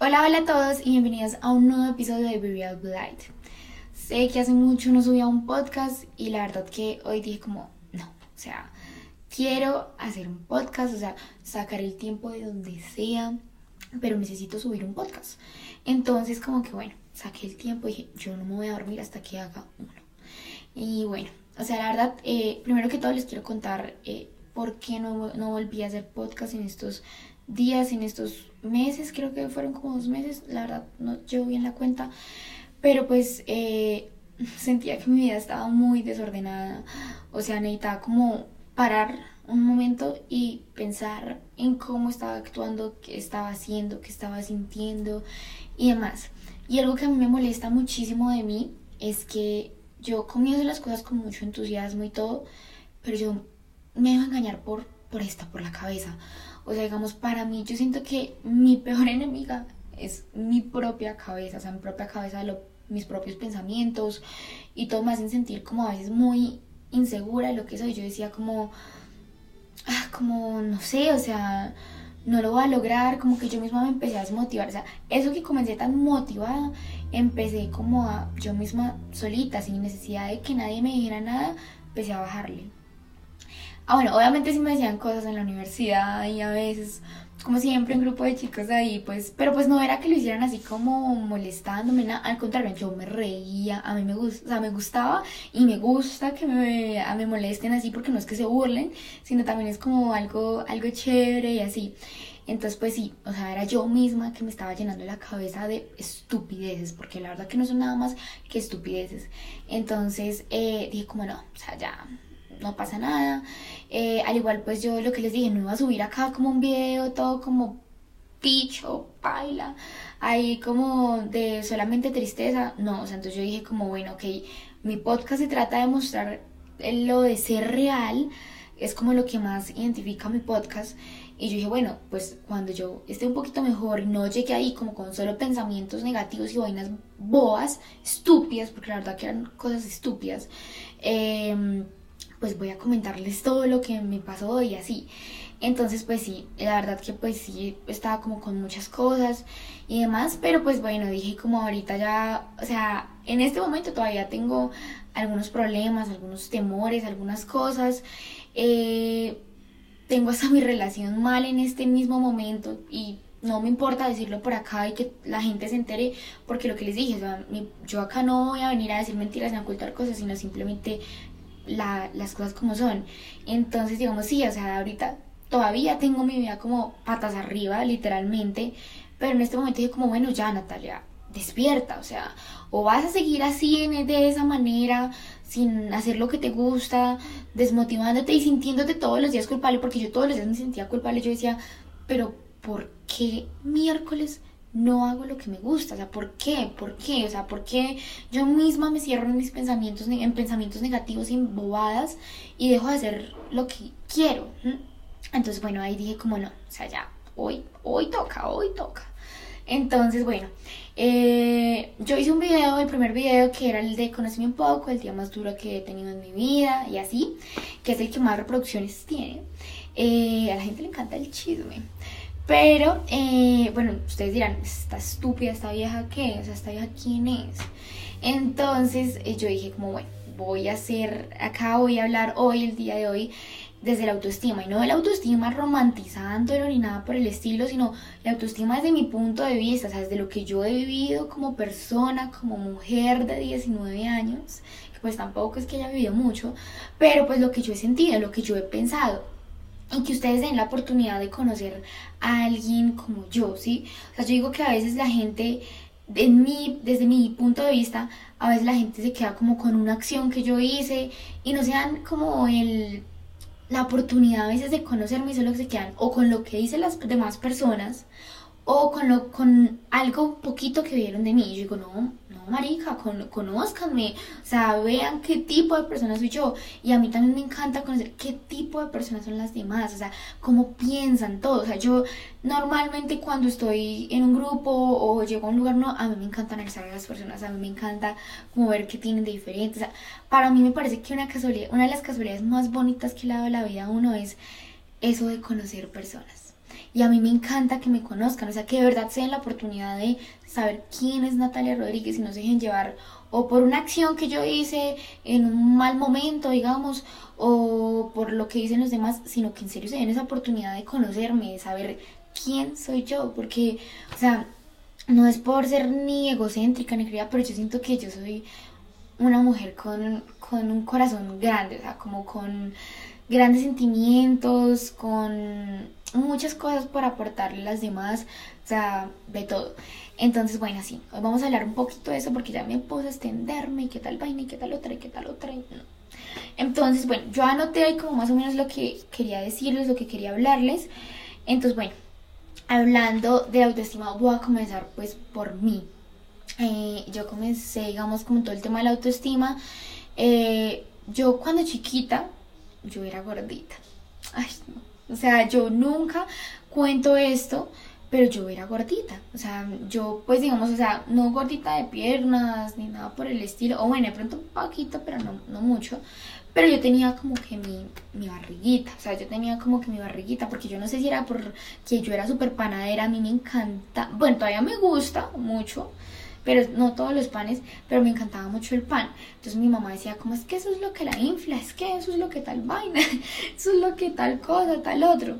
Hola, hola a todos y bienvenidos a un nuevo episodio de Be Real Blight. Sé que hace mucho no subía un podcast y la verdad que hoy dije como, no, o sea, quiero hacer un podcast, o sea, sacar el tiempo de donde sea, pero necesito subir un podcast. Entonces como que bueno, saqué el tiempo y dije, yo no me voy a dormir hasta que haga uno. Y bueno, o sea, la verdad, eh, primero que todo les quiero contar eh, por qué no, no volví a hacer podcast en estos días, en estos meses, creo que fueron como dos meses, la verdad no llevo bien la cuenta, pero pues eh, sentía que mi vida estaba muy desordenada, o sea, necesitaba como parar un momento y pensar en cómo estaba actuando, qué estaba haciendo, qué estaba sintiendo y demás. Y algo que a mí me molesta muchísimo de mí es que yo comienzo las cosas con mucho entusiasmo y todo, pero yo me dejo engañar por, por esta, por la cabeza. O sea, digamos, para mí yo siento que mi peor enemiga es mi propia cabeza, o sea, mi propia cabeza, lo, mis propios pensamientos y todo me hacen sentir como a veces muy insegura de lo que soy. Yo decía como, ah, como, no sé, o sea, no lo voy a lograr, como que yo misma me empecé a desmotivar. O sea, eso que comencé tan motivada, empecé como a yo misma solita, sin necesidad de que nadie me dijera nada, empecé a bajarle. Ah, bueno, obviamente sí me decían cosas en la universidad y a veces, como siempre, un grupo de chicos ahí, pues, pero pues no era que lo hicieran así como molestándome, nada, al contrario, yo me reía, a mí me gusta, o sea, me gustaba y me gusta que me, me molesten así porque no es que se burlen, sino también es como algo, algo chévere y así. Entonces, pues sí, o sea, era yo misma que me estaba llenando la cabeza de estupideces, porque la verdad que no son nada más que estupideces. Entonces, eh, dije como no, o sea, ya no pasa nada. Eh, al igual, pues yo lo que les dije, no iba a subir acá como un video todo como picho, baila, ahí como de solamente tristeza. No, o sea, entonces yo dije como, bueno, ok, mi podcast se trata de mostrar lo de ser real, es como lo que más identifica mi podcast. Y yo dije, bueno, pues cuando yo esté un poquito mejor, no llegue ahí como con solo pensamientos negativos y vainas boas, estúpidas, porque la verdad que eran cosas estúpidas, eh, pues voy a comentarles todo lo que me pasó y así. Entonces, pues sí, la verdad que pues sí, estaba como con muchas cosas y demás, pero pues bueno, dije como ahorita ya, o sea, en este momento todavía tengo algunos problemas, algunos temores, algunas cosas. Eh, tengo hasta mi relación mal en este mismo momento y no me importa decirlo por acá y que la gente se entere, porque lo que les dije, o sea, yo acá no voy a venir a decir mentiras ni a ocultar cosas, sino simplemente las cosas como son. Entonces, digamos, sí, o sea, ahorita todavía tengo mi vida como patas arriba, literalmente, pero en este momento dije como, bueno, ya Natalia, despierta, o sea, o vas a seguir así de esa manera, sin hacer lo que te gusta, desmotivándote y sintiéndote todos los días culpable, porque yo todos los días me sentía culpable, yo decía, pero ¿por qué miércoles no hago lo que me gusta, o sea, ¿por qué? ¿Por qué? O sea, ¿por qué yo misma me cierro en mis pensamientos, en pensamientos negativos y en bobadas y dejo de hacer lo que quiero? Entonces, bueno, ahí dije como no, o sea, ya, hoy, hoy toca, hoy toca. Entonces, bueno, eh, yo hice un video, el primer video que era el de Conoceme un poco, el día más duro que he tenido en mi vida y así, que es el que más reproducciones tiene. Eh, a la gente le encanta el chisme. Pero, eh, bueno, ustedes dirán, ¿esta estúpida, esta vieja qué? O sea, ¿esta vieja quién es? Entonces eh, yo dije como, bueno, voy a hacer, acá voy a hablar hoy, el día de hoy, desde la autoestima. Y no de la autoestima romantizándolo ni nada por el estilo, sino la autoestima desde mi punto de vista, o sea, desde lo que yo he vivido como persona, como mujer de 19 años, que pues tampoco es que haya vivido mucho, pero pues lo que yo he sentido, lo que yo he pensado y que ustedes den la oportunidad de conocer a alguien como yo, ¿sí? O sea, yo digo que a veces la gente, en mí, desde mi punto de vista, a veces la gente se queda como con una acción que yo hice y no se dan como el, la oportunidad a veces de conocerme y solo se quedan o con lo que dicen las demás personas o con, lo, con algo poquito que vieron de mí. Yo digo, no, marica, con, conózcanme, o sea, vean qué tipo de persona soy yo. Y a mí también me encanta conocer qué tipo de personas son las demás, o sea, cómo piensan todos. O sea, yo normalmente cuando estoy en un grupo o llego a un lugar, no, a mí me encanta analizar a las personas, a mí me encanta como ver qué tienen de diferente. O sea, para mí me parece que una casualidad, una de las casualidades más bonitas que le ha dado la vida a uno es eso de conocer personas y a mí me encanta que me conozcan, o sea, que de verdad se den la oportunidad de saber quién es Natalia Rodríguez y no se dejen llevar o por una acción que yo hice en un mal momento, digamos, o por lo que dicen los demás, sino que en serio se den esa oportunidad de conocerme, de saber quién soy yo, porque, o sea, no es por ser ni egocéntrica ni querida, pero yo siento que yo soy una mujer con, con un corazón grande, o sea, como con grandes sentimientos, con muchas cosas por aportarle a las demás, o sea, de todo. Entonces, bueno, sí, hoy vamos a hablar un poquito de eso porque ya me puse a extenderme y qué tal vaina y qué tal otra y qué tal otra. Entonces, bueno, yo anoté ahí como más o menos lo que quería decirles, lo que quería hablarles. Entonces, bueno, hablando de autoestima, voy a comenzar pues por mí. Eh, yo comencé, digamos, como todo el tema de la autoestima. Eh, yo cuando chiquita, yo era gordita. Ay, no. O sea, yo nunca cuento esto, pero yo era gordita. O sea, yo pues digamos, o sea, no gordita de piernas ni nada por el estilo. O bueno, de pronto un poquito, pero no, no mucho. Pero yo tenía como que mi, mi barriguita, o sea, yo tenía como que mi barriguita, porque yo no sé si era porque yo era súper panadera, a mí me encanta, bueno, todavía me gusta mucho, pero no todos los panes, pero me encantaba mucho el pan. Entonces mi mamá decía, como es que eso es lo que la infla, es que eso es lo que tal vaina, eso es lo que tal cosa, tal otro.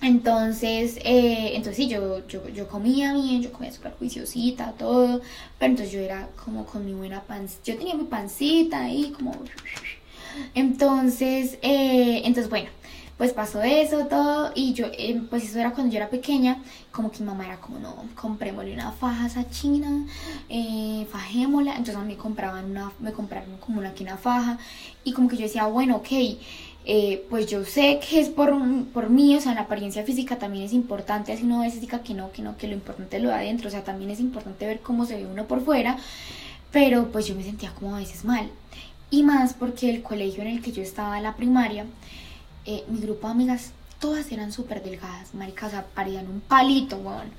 Entonces, eh, entonces sí, yo, yo, yo, comía bien, yo comía súper juiciosita, todo, pero entonces yo era como con mi buena pancita, yo tenía mi pancita ahí como... Entonces, eh, entonces bueno, pues pasó eso, todo, y yo, eh, pues eso era cuando yo era pequeña, como que mi mamá era como, no, comprémosle una faja a esa china, eh, fajémosla, entonces a mí compraban una, me compraron como una, una faja, y como que yo decía, bueno, ok, eh, pues yo sé que es por, por mí, o sea, la apariencia física también es importante, así uno a veces diga que no, que no, que lo importante es lo de adentro, o sea, también es importante ver cómo se ve uno por fuera, pero pues yo me sentía como a veces mal, y más porque el colegio en el que yo estaba, la primaria, eh, mi grupo de amigas, todas eran súper delgadas, maricas, o sea, parían un palito, weón.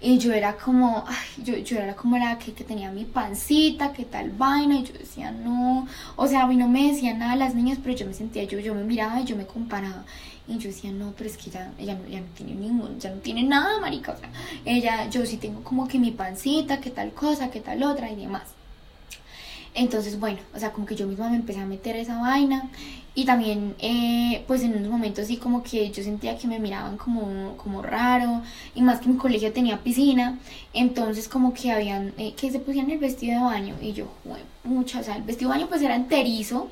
Y yo era como, ay, yo, yo era como la que, que, tenía mi pancita, que tal vaina, y yo decía, no, o sea, a mí no me decían nada las niñas, pero yo me sentía, yo, yo me miraba y yo me comparaba. Y yo decía, no, pero es que ella, ella, no, no tiene ningún, ya no tiene nada, marica, o sea, ella, yo sí tengo como que mi pancita, que tal cosa, que tal otra y demás. Entonces, bueno, o sea, como que yo misma me empecé a meter esa vaina y también, eh, pues en unos momentos sí como que yo sentía que me miraban como, como raro y más que mi colegio tenía piscina, entonces como que habían, eh, que se pusieran el vestido de baño y yo, bueno, mucho, o sea, el vestido de baño pues era enterizo,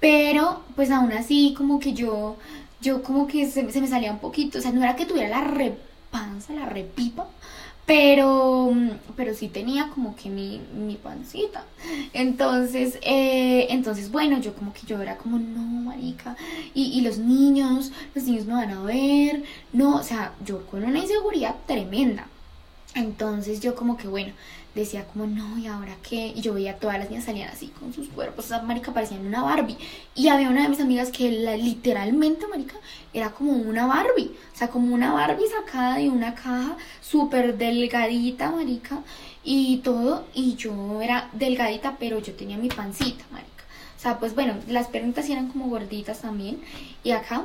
pero pues aún así como que yo, yo como que se, se me salía un poquito, o sea, no era que tuviera la repanza, la repipa, pero, pero sí tenía como que mi, mi pancita. Entonces, eh, entonces, bueno, yo como que yo era como, no, marica. Y, y los niños, los niños me van a ver. No, o sea, yo con una inseguridad tremenda. Entonces yo como que, bueno, decía como, no, ¿y ahora qué? Y yo veía todas las niñas salían así con sus cuerpos, esa marica parecían una Barbie. Y había una de mis amigas que literalmente, marica, era como una Barbie. O sea, como una Barbie sacada de una caja súper delgadita, marica, y todo. Y yo era delgadita, pero yo tenía mi pancita, marica. O sea, pues bueno, las pernitas eran como gorditas también. Y acá,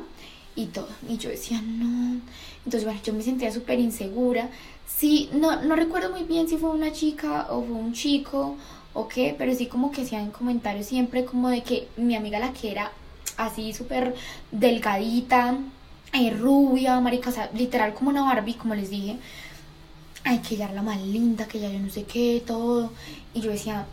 y todo. Y yo decía, no. Entonces, bueno, yo me sentía súper insegura. Sí, no, no recuerdo muy bien si fue una chica o fue un chico o qué, pero sí como que hacían comentarios siempre como de que mi amiga la que era así súper delgadita, eh, rubia, marica, o sea, literal como una Barbie, como les dije. Ay, que ella era la más linda, que ella yo no sé qué, todo. Y yo decía,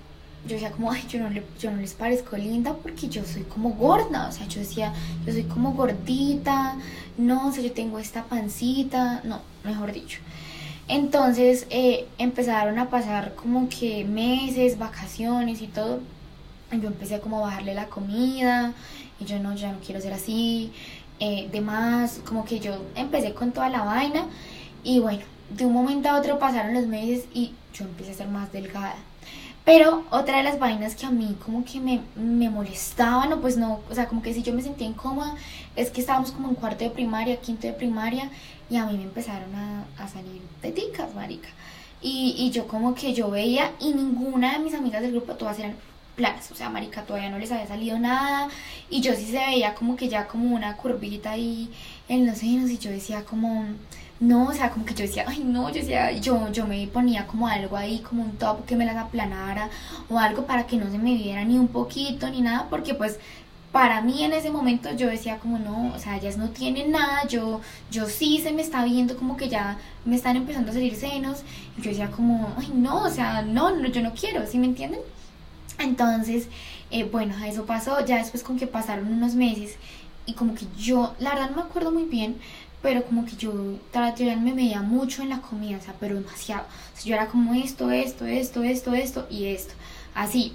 yo decía como, ay, yo no, yo no les parezco linda porque yo soy como gorda, o sea, yo decía, yo soy como gordita, no, o sea, yo tengo esta pancita, no, mejor dicho. Entonces eh, empezaron a pasar como que meses, vacaciones y todo. Yo empecé como a bajarle la comida y yo no, ya no quiero ser así. Eh, demás, como que yo empecé con toda la vaina y bueno, de un momento a otro pasaron los meses y yo empecé a ser más delgada. Pero otra de las vainas que a mí como que me, me molestaban, o pues no, o sea, como que si yo me sentía incómoda, es que estábamos como en cuarto de primaria, quinto de primaria, y a mí me empezaron a, a salir teticas, marica. Y, y yo como que yo veía, y ninguna de mis amigas del grupo, todas eran planas, o sea, marica, todavía no les había salido nada, y yo sí se veía como que ya como una curvita ahí en los senos, y yo decía como, no, o sea, como que yo decía, ay, no, yo decía, yo, yo me ponía como algo ahí, como un top que me las aplanara o algo para que no se me viera ni un poquito ni nada, porque pues para mí en ese momento yo decía como no, o sea, ellas no tienen nada, yo, yo sí se me está viendo como que ya me están empezando a salir senos, y yo decía como, ay, no, o sea, no, no yo no quiero, ¿sí me entienden? Entonces, eh, bueno, eso pasó, ya después con que pasaron unos meses y como que yo, la verdad no me acuerdo muy bien, pero como que yo, me veía mucho en la comida, o sea, pero demasiado. O yo era como esto, esto, esto, esto, esto y esto, así.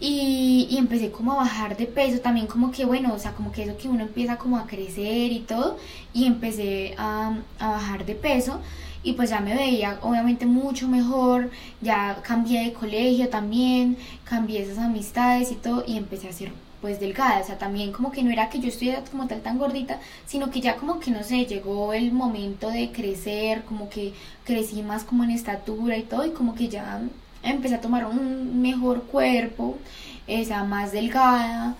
Y, y, empecé como a bajar de peso, también como que, bueno, o sea, como que eso que uno empieza como a crecer y todo, y empecé a, a bajar de peso y pues ya me veía obviamente mucho mejor, ya cambié de colegio también, cambié esas amistades y todo, y empecé a ser pues delgada, o sea, también como que no era que yo estuviera como tal tan gordita, sino que ya como que no sé, llegó el momento de crecer, como que crecí más como en estatura y todo, y como que ya empecé a tomar un mejor cuerpo, o sea, más delgada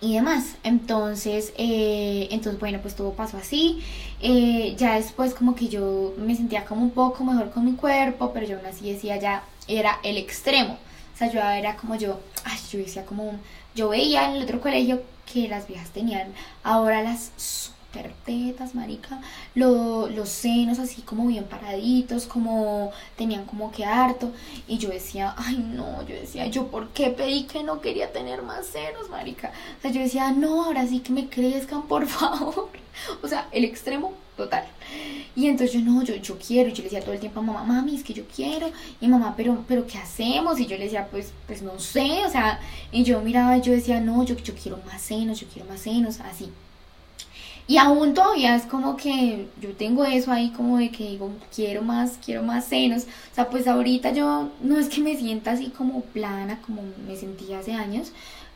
y demás. Entonces, eh, entonces bueno, pues todo pasó así. Eh, ya después como que yo me sentía como un poco mejor con mi cuerpo, pero yo aún así decía ya era el extremo. O sea, yo era como yo, ay, yo decía como, yo veía en el otro colegio que las viejas tenían ahora las super tetas, marica, los senos así como bien paraditos, como tenían como que harto. Y yo decía, ay no, yo decía, yo por qué pedí que no quería tener más senos, marica. O sea, yo decía, no, ahora sí que me crezcan, por favor. O sea, el extremo total. Y entonces yo no, yo, yo quiero, y yo le decía todo el tiempo a mamá, mami, es que yo quiero, y mamá, pero, pero ¿qué hacemos? Y yo le decía, pues, pues no sé, o sea, y yo miraba, y yo decía, no, yo, yo quiero más senos, yo quiero más senos, así. Y aún todavía es como que yo tengo eso ahí como de que digo, quiero más, quiero más senos. O sea, pues ahorita yo no es que me sienta así como plana como me sentía hace años,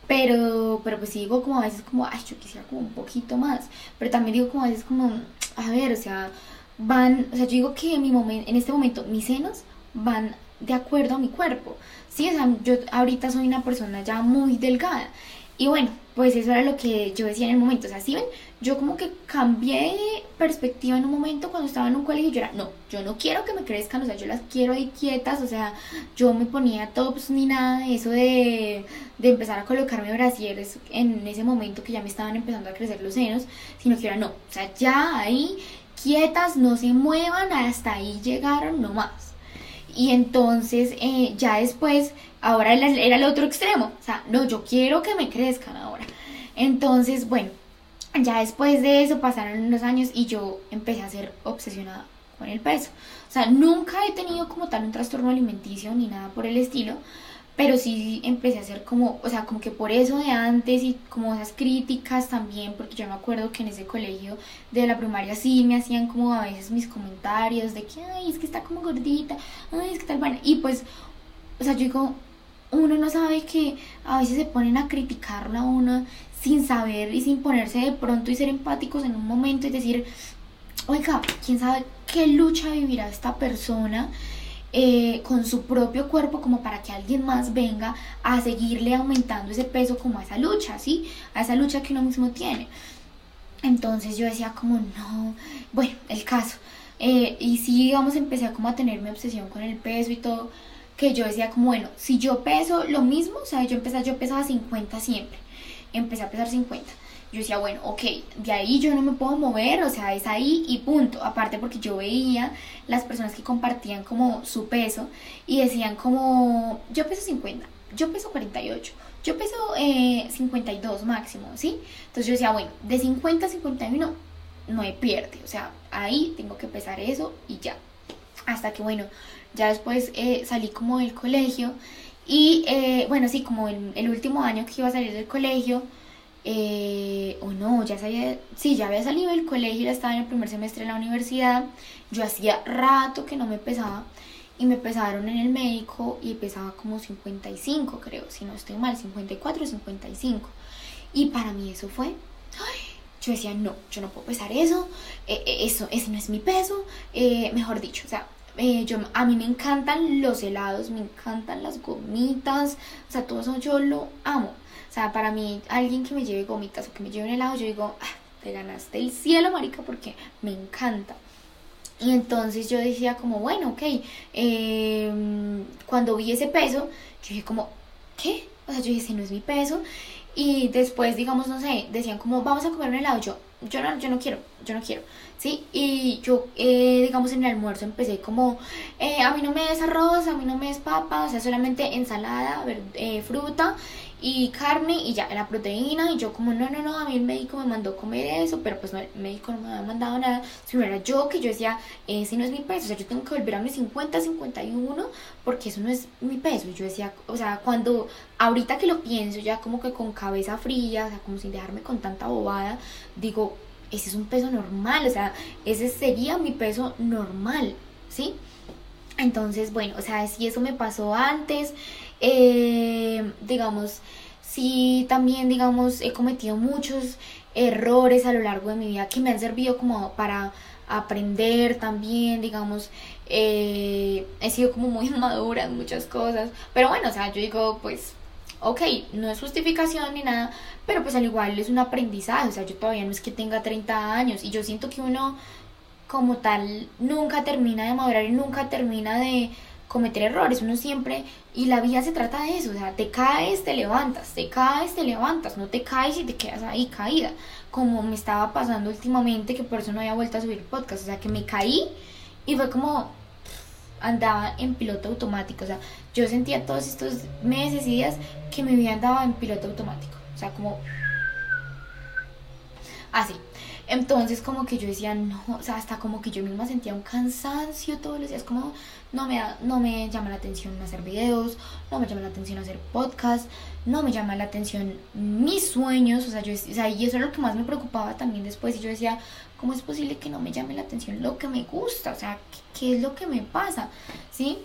pero, pero pues sí digo como a veces como, ay, yo quisiera como un poquito más. Pero también digo como a veces como, a ver, o sea, van, o sea, yo digo que en, mi momento, en este momento mis senos van de acuerdo a mi cuerpo. Sí, o sea, yo ahorita soy una persona ya muy delgada. Y bueno, pues eso era lo que yo decía en el momento. O sea, si ven, yo como que cambié de perspectiva en un momento cuando estaba en un colegio. Yo era, no, yo no quiero que me crezcan, o sea, yo las quiero ahí quietas. O sea, yo me ponía tops ni nada de eso de, de empezar a colocarme brasieres en ese momento que ya me estaban empezando a crecer los senos. Sino que era, no, o sea, ya ahí quietas, no se muevan, hasta ahí llegaron nomás. Y entonces eh, ya después Ahora era el otro extremo. O sea, no, yo quiero que me crezcan ahora. Entonces, bueno, ya después de eso pasaron unos años y yo empecé a ser obsesionada con el peso. O sea, nunca he tenido como tal un trastorno alimenticio ni nada por el estilo, pero sí empecé a hacer como, o sea, como que por eso de antes y como esas críticas también, porque yo me acuerdo que en ese colegio de la primaria sí me hacían como a veces mis comentarios de que, ay, es que está como gordita, ay, es que tal, bueno, y pues, o sea, yo digo, uno no sabe que a veces se ponen a criticarla a uno sin saber y sin ponerse de pronto y ser empáticos en un momento y decir, oiga, quién sabe qué lucha vivirá esta persona eh, con su propio cuerpo como para que alguien más venga a seguirle aumentando ese peso como a esa lucha, ¿sí? A esa lucha que uno mismo tiene. Entonces yo decía como, no, bueno, el caso. Eh, y sí, digamos, empecé como a tener mi obsesión con el peso y todo que yo decía como, bueno, si yo peso lo mismo, o sea, yo empecé, yo pesaba 50 siempre, empecé a pesar 50. Yo decía, bueno, ok, de ahí yo no me puedo mover, o sea, es ahí y punto. Aparte porque yo veía las personas que compartían como su peso y decían como, yo peso 50, yo peso 48, yo peso eh, 52 máximo, ¿sí? Entonces yo decía, bueno, de 50 a 51 no me pierde, o sea, ahí tengo que pesar eso y ya. Hasta que, bueno, ya después eh, salí como del colegio y eh, bueno, sí, como el, el, último año que iba a salir del colegio, eh, o no, ya sabía, sí, ya había salido del colegio, ya estaba en el primer semestre de la universidad, yo hacía rato que no me pesaba y me pesaron en el médico y pesaba como 55 creo, si no estoy mal, 54 o 55. Y para mí eso fue, yo decía, no, yo no puedo pesar eso, eso, ese no es mi peso, mejor dicho, o sea, eh, yo, a mí me encantan los helados, me encantan las gomitas, o sea, todo eso yo lo amo. O sea, para mí, alguien que me lleve gomitas o que me lleve un helado, yo digo, ah, te ganaste el cielo, marica, porque me encanta. Y entonces yo decía como, bueno, ok, em, cuando vi ese peso, yo dije como, ¿qué? O sea, yo dije, ese no es mi peso. Y después, digamos, no sé, decían como, vamos a comer un helado. Yo, yo no, yo no quiero, yo no quiero. ¿sí? Y yo, eh, digamos, en el almuerzo empecé como, eh, a mí no me des arroz, a mí no me des papa, o sea, solamente ensalada, eh, fruta y carne y ya, la proteína. Y yo como, no, no, no, a mí el médico me mandó comer eso, pero pues no, el médico no me había mandado nada. Si no era yo que yo decía, ese no es mi peso, o sea, yo tengo que volver a mis 50, 51, porque eso no es mi peso. Y yo decía, o sea, cuando, ahorita que lo pienso, ya como que con cabeza fría, o sea, como sin dejarme con tanta bobada, digo, ese es un peso normal, o sea, ese sería mi peso normal, ¿sí? Entonces, bueno, o sea, si eso me pasó antes, eh, digamos, si también, digamos, he cometido muchos errores a lo largo de mi vida que me han servido como para aprender también, digamos, eh, he sido como muy madura en muchas cosas, pero bueno, o sea, yo digo, pues ok, no es justificación ni nada, pero pues al igual es un aprendizaje, o sea, yo todavía no es que tenga 30 años y yo siento que uno como tal nunca termina de madurar y nunca termina de cometer errores, uno siempre, y la vida se trata de eso, o sea, te caes, te levantas, te caes, te levantas, no te caes y te quedas ahí caída, como me estaba pasando últimamente, que por eso no había vuelto a subir podcast, o sea, que me caí y fue como, andaba en piloto automático. O sea, yo sentía todos estos meses y días que mi vida andaba en piloto automático. O sea, como... Así. Entonces como que yo decía, no, o sea, hasta como que yo misma sentía un cansancio todos los días, como no me, no me llama la atención hacer videos, no me llama la atención hacer podcast, no me llama la atención mis sueños, o sea, yo, o sea, y eso es lo que más me preocupaba también después, y yo decía, ¿cómo es posible que no me llame la atención lo que me gusta? O sea, ¿qué, qué es lo que me pasa? ¿Sí?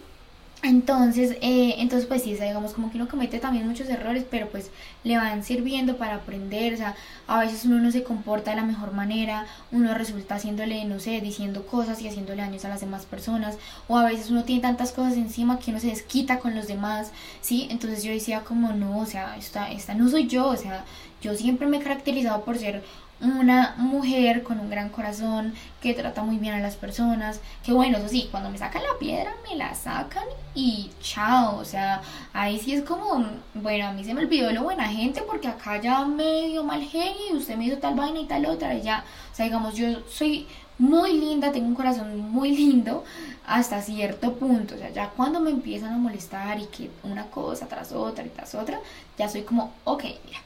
Entonces, eh, entonces pues sí, digamos como que uno comete también muchos errores, pero pues le van sirviendo para aprender, o sea, a veces uno no se comporta de la mejor manera, uno resulta haciéndole, no sé, diciendo cosas y haciéndole daños a las demás personas, o a veces uno tiene tantas cosas encima que uno se desquita con los demás, ¿sí? Entonces yo decía como, no, o sea, esta, esta no soy yo, o sea, yo siempre me he caracterizado por ser una mujer con un gran corazón que trata muy bien a las personas, que bueno, eso sí, cuando me sacan la piedra me la sacan y chao, o sea, ahí sí es como, bueno, a mí se me olvidó lo buena gente porque acá ya me dio mal genio y usted me hizo tal vaina y tal otra y ya, o sea, digamos, yo soy muy linda, tengo un corazón muy lindo hasta cierto punto, o sea, ya cuando me empiezan a molestar y que una cosa tras otra y tras otra, ya soy como, ok, mira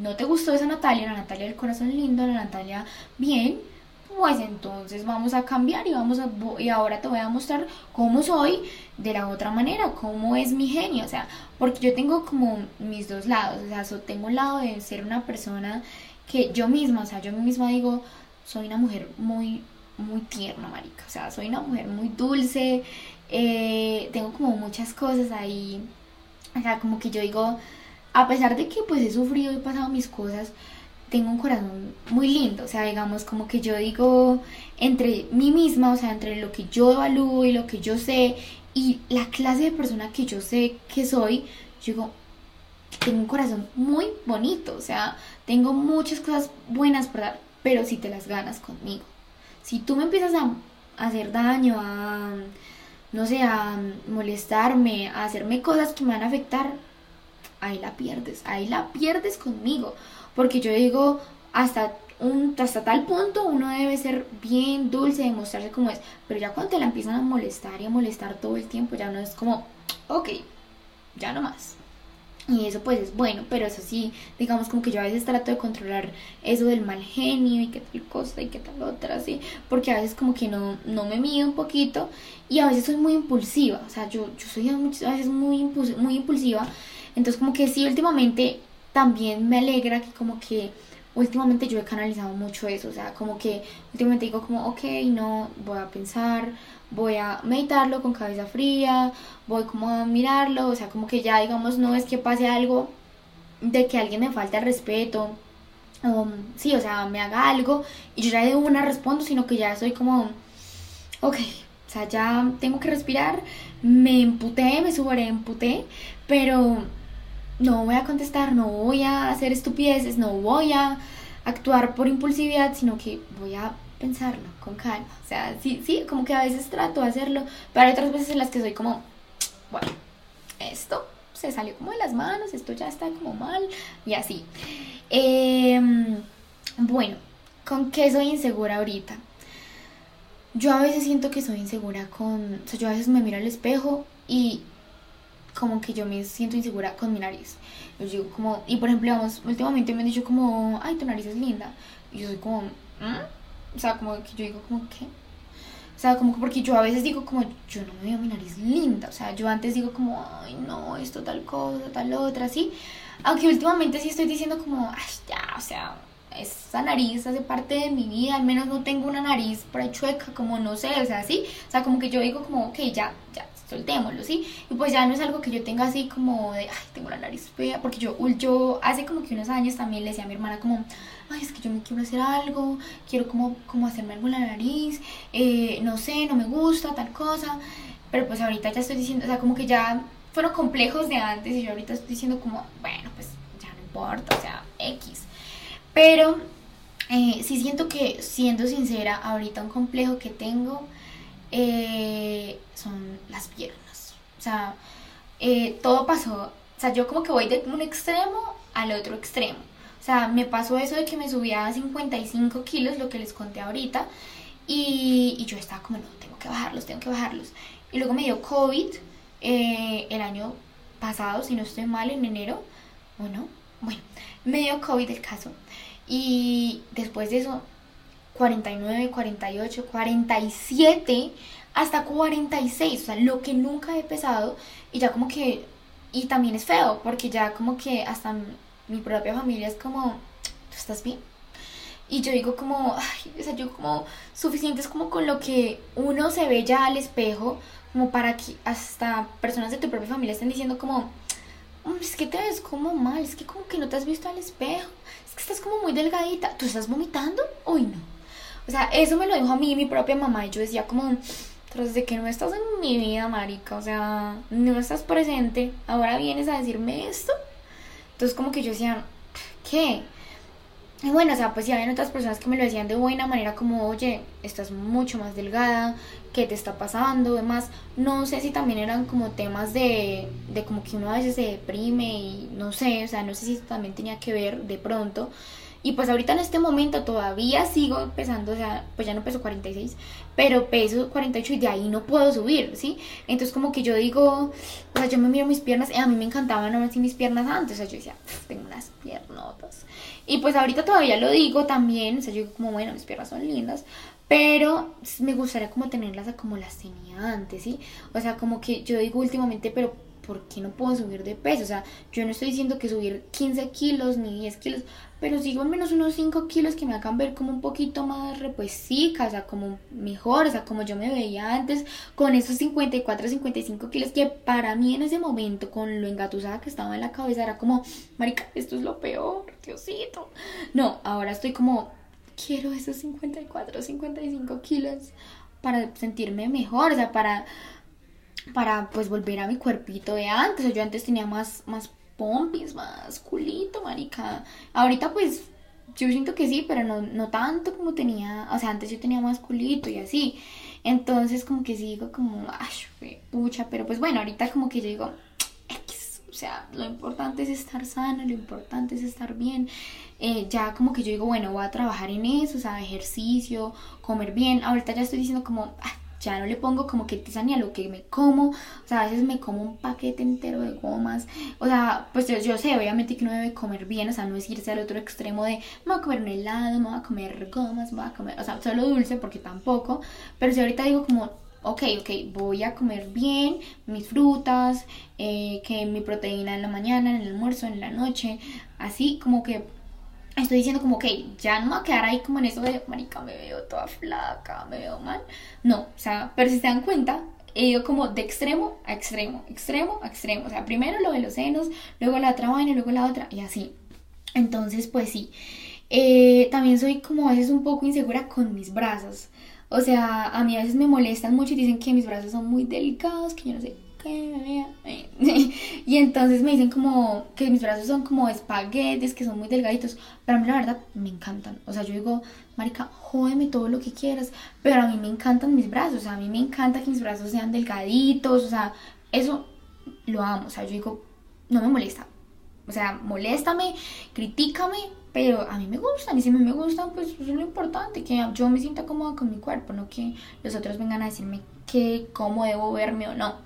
no te gustó esa Natalia, la Natalia del corazón lindo, la Natalia bien, pues entonces vamos a cambiar y vamos a y ahora te voy a mostrar cómo soy de la otra manera, cómo es mi genio, o sea, porque yo tengo como mis dos lados, o sea, tengo un lado de ser una persona que yo misma, o sea, yo misma digo, soy una mujer muy muy tierna, marica, o sea, soy una mujer muy dulce, eh, tengo como muchas cosas ahí, o sea, como que yo digo, a pesar de que pues he sufrido y he pasado mis cosas, tengo un corazón muy lindo, o sea, digamos como que yo digo entre mí misma, o sea, entre lo que yo evalúo y lo que yo sé y la clase de persona que yo sé que soy, yo digo, tengo un corazón muy bonito, o sea, tengo muchas cosas buenas por dar, pero si te las ganas conmigo. Si tú me empiezas a hacer daño, a, no sé, a molestarme, a hacerme cosas que me van a afectar, ahí la pierdes, ahí la pierdes conmigo. Porque yo digo, hasta, un, hasta tal punto uno debe ser bien dulce, demostrarse como es. Pero ya cuando te la empiezan a molestar y a molestar todo el tiempo, ya no es como, ok, ya no más. Y eso pues es bueno, pero eso sí, digamos como que yo a veces trato de controlar eso del mal genio y qué tal cosa y qué tal otra, así, porque a veces como que no, no me mido un poquito y a veces soy muy impulsiva, o sea, yo, yo soy a veces muy, muy impulsiva entonces como que sí, últimamente también me alegra que como que últimamente yo he canalizado mucho eso, o sea, como que últimamente digo como, ok, no, voy a pensar, voy a meditarlo con cabeza fría, voy como a mirarlo, o sea, como que ya digamos no es que pase algo de que alguien me falte el respeto, um, sí, o sea, me haga algo y yo ya de una respondo, sino que ya soy como, ok, o sea, ya tengo que respirar, me emputé, me sobre emputé, pero no voy a contestar, no voy a hacer estupideces, no voy a actuar por impulsividad, sino que voy a pensarlo con calma. O sea, sí, sí, como que a veces trato de hacerlo, pero hay otras veces en las que soy como, bueno, esto se salió como de las manos, esto ya está como mal y así. Em, bueno, ¿con qué soy insegura ahorita? Yo a veces siento que soy insegura con, o sea, yo a veces me miro al espejo y como que yo me siento insegura con mi nariz. Yo digo como, y por ejemplo, vamos, últimamente me han dicho como, ay, tu nariz es linda. Y yo soy como, ¿Mm? o sea, como que yo digo como, ¿qué? O sea, como que porque yo a veces digo como, yo no me veo mi nariz linda. O sea, yo antes digo como, ay, no, esto tal cosa, tal otra, así. Aunque últimamente sí estoy diciendo como, ay, ya, o sea, esa nariz hace parte de mi vida, al menos no tengo una nariz por ahí chueca, como no sé, o sea, sí. O sea, como que yo digo como, ok, ya, ya, soltémoslo, ¿sí? Y pues ya no es algo que yo tenga así como de, ay, tengo la nariz fea, porque yo, yo hace como que unos años también le decía a mi hermana como, ay, es que yo me quiero hacer algo, quiero como, como hacerme algo en la nariz, eh, no sé, no me gusta, tal cosa, pero pues ahorita ya estoy diciendo, o sea, como que ya fueron complejos de antes y yo ahorita estoy diciendo como, bueno, pues ya no importa, o sea, X. Pero eh, sí siento que, siendo sincera, ahorita un complejo que tengo eh, son las piernas. O sea, eh, todo pasó, o sea, yo como que voy de un extremo al otro extremo. O sea, me pasó eso de que me subía a 55 kilos, lo que les conté ahorita, y, yo estaba como, no, tengo que bajarlos, tengo que bajarlos. Y luego me dio COVID eh, el año pasado, si no estoy mal, en enero, ¿o no? Bueno, me dio COVID el caso. Y después de eso 49, 48, 47, hasta 46, o sea, lo que nunca he pesado y ya como que, y también es feo, porque ya como que hasta mi propia familia es como, ¿tú estás bien? Y yo digo como, ay, o sea, yo como suficiente es como con lo que uno se ve ya al espejo, como para que hasta personas de tu propia familia estén diciendo como, mm, es que te ves como mal, es que como que no te has visto al espejo, es que estás como muy delgadita, ¿tú estás vomitando? Uy, no. O sea, eso me lo dijo a mí mi propia mamá y yo decía como, tras de que no estás en mi vida, marica, o sea, no estás presente, ahora vienes a decirme esto. Entonces como que yo decía, ¿qué? Y bueno, o sea, pues sí había otras personas que me lo decían de buena manera, como, oye, estás mucho más delgada, ¿qué te está pasando? Además, no sé si también eran como temas de, de como que uno a veces se deprime y no sé, o sea, no sé si también tenía que ver de pronto. Y pues ahorita en este momento todavía sigo pesando, o sea, pues ya no peso 46, pero peso 48 y de ahí no puedo subir, ¿sí? Entonces como que yo digo, o sea, yo me miro mis piernas y a mí me encantaban aún así mis piernas antes, o sea, yo decía, tengo unas piernotas. Y pues ahorita todavía lo digo también, o sea, yo digo como, bueno, mis piernas son lindas, pero me gustaría como tenerlas como las tenía antes, ¿sí? O sea, como que yo digo últimamente, pero ¿por qué no puedo subir de peso? O sea, yo no estoy diciendo que subir 15 kilos ni 10 kilos, pero sigo al menos unos 5 kilos que me hagan ver como un poquito más repuesica, o sea, como mejor, o sea, como yo me veía antes, con esos 54, 55 kilos que para mí en ese momento, con lo engatusada que estaba en la cabeza, era como, marica, esto es lo peor, Diosito. No, ahora estoy como, quiero esos 54, 55 kilos para sentirme mejor, o sea, para para pues volver a mi cuerpito de antes. yo antes tenía más, más pompis, más culito, marica. Ahorita pues yo siento que sí, pero no, no tanto como tenía, o sea, antes yo tenía más culito y así. Entonces como que sí digo como, ay, pucha, pero pues bueno, ahorita como que yo digo, o sea, lo importante es estar sano, lo importante es estar bien. Eh, ya como que yo digo, bueno, voy a trabajar en eso, o sea, ejercicio, comer bien. Ahorita ya estoy diciendo como, ya no le pongo como que tiza ni a lo que me como, o sea, a veces me como un paquete entero de gomas, o sea, pues yo, sé, obviamente que uno debe comer bien, o sea, no es irse al otro extremo de, me voy a comer un helado, me voy a comer gomas, me voy a comer, o sea, solo dulce, porque tampoco, pero si ahorita digo como, ok, ok, voy a comer bien mis frutas, eh, que mi proteína en la mañana, en el almuerzo, en la noche, así como que estoy diciendo como, ok, ya no me voy a quedar ahí como en eso de, marica, me veo toda flaca, me veo mal. No, o sea, pero si se dan cuenta, he ido como de extremo a extremo, extremo a extremo. O sea, primero lo de los senos, luego la otra vaina, luego la otra, y así. Entonces, pues sí. Eh, también soy como a veces un poco insegura con mis brazos. O sea, a mí a veces me molestan mucho y dicen que mis brazos son muy delicados, que yo no sé y entonces me dicen como que mis brazos son como espaguetes, que son muy delgaditos, pero a mí la verdad me encantan. O sea, yo digo, marica, jódeme todo lo que quieras, pero a mí me encantan mis brazos, o sea, a mí me encanta que mis brazos sean delgaditos, o sea, eso lo amo, o sea, yo digo, no me molesta. O sea, moléstame, critícame, pero a mí me gustan y si me gustan, pues eso es lo importante, que yo me sienta cómoda con mi cuerpo, no que los otros vengan a decirme que cómo debo verme o no.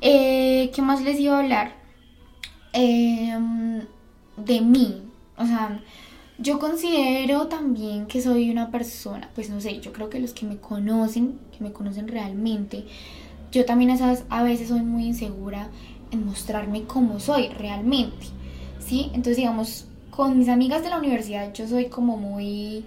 Eh, ¿Qué más les iba a hablar? Em, de mí, o sea, yo considero también que soy una persona, pues no sé, yo creo que los que me conocen, que me conocen realmente, yo también a, a veces soy muy insegura en mostrarme como soy realmente, ¿sí? Entonces, digamos, con mis amigas de la universidad yo soy como muy...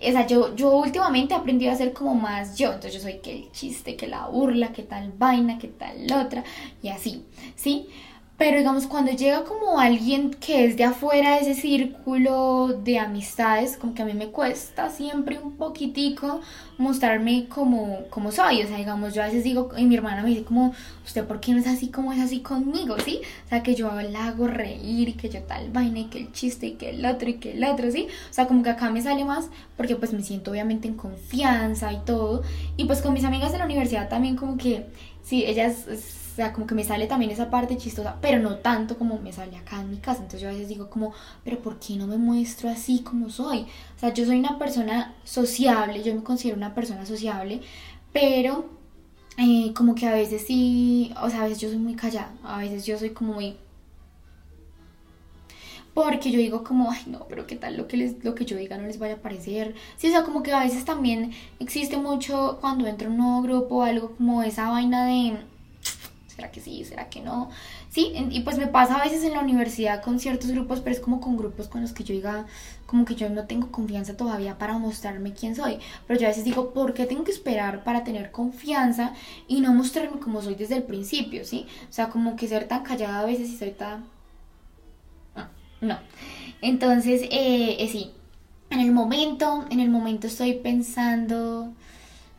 O sea, yo, yo últimamente he aprendido a ser como más yo. Entonces yo soy que el chiste, que la burla, que tal vaina, que tal otra. Y así, ¿sí? Pero digamos, cuando llega como alguien que es de afuera de ese círculo de amistades, como que a mí me cuesta siempre un poquitico mostrarme como, como soy. O sea, digamos, yo a veces digo, y mi hermana me dice como, ¿usted por qué no es así como es así conmigo? ¿Sí? O sea, que yo la hago reír y que yo tal vaina y que el chiste y que el otro y que el otro, ¿sí? O sea, como que acá me sale más porque pues me siento obviamente en confianza y todo. Y pues con mis amigas de la universidad también como que, sí, ellas sea, como que me sale también esa parte chistosa, pero no tanto como me sale acá en mi casa. Entonces yo a veces digo como, pero ¿por qué no me muestro así como soy? O sea, yo soy una persona sociable, yo me considero una persona sociable, pero eh, como que a veces sí, o sea, a veces yo soy muy callada, a veces yo soy como muy... Porque yo digo como, ay no, pero qué tal lo que, les, lo que yo diga no les vaya a parecer. Sí, o sea, como que a veces también existe mucho cuando entro en un nuevo grupo, algo como esa vaina de ¿será que sí? ¿Será que no? Sí, y pues me pasa a veces en la universidad con ciertos grupos, pero es como con grupos con los que yo diga, como que yo no tengo confianza todavía para mostrarme quién soy. Pero yo a veces digo, ¿por qué tengo que esperar para tener confianza y no mostrarme como soy desde el principio, ¿sí? O sea, como que ser tan callada a veces y soy tan... No, no. Entonces, eh, eh, sí, en el momento, en el momento estoy pensando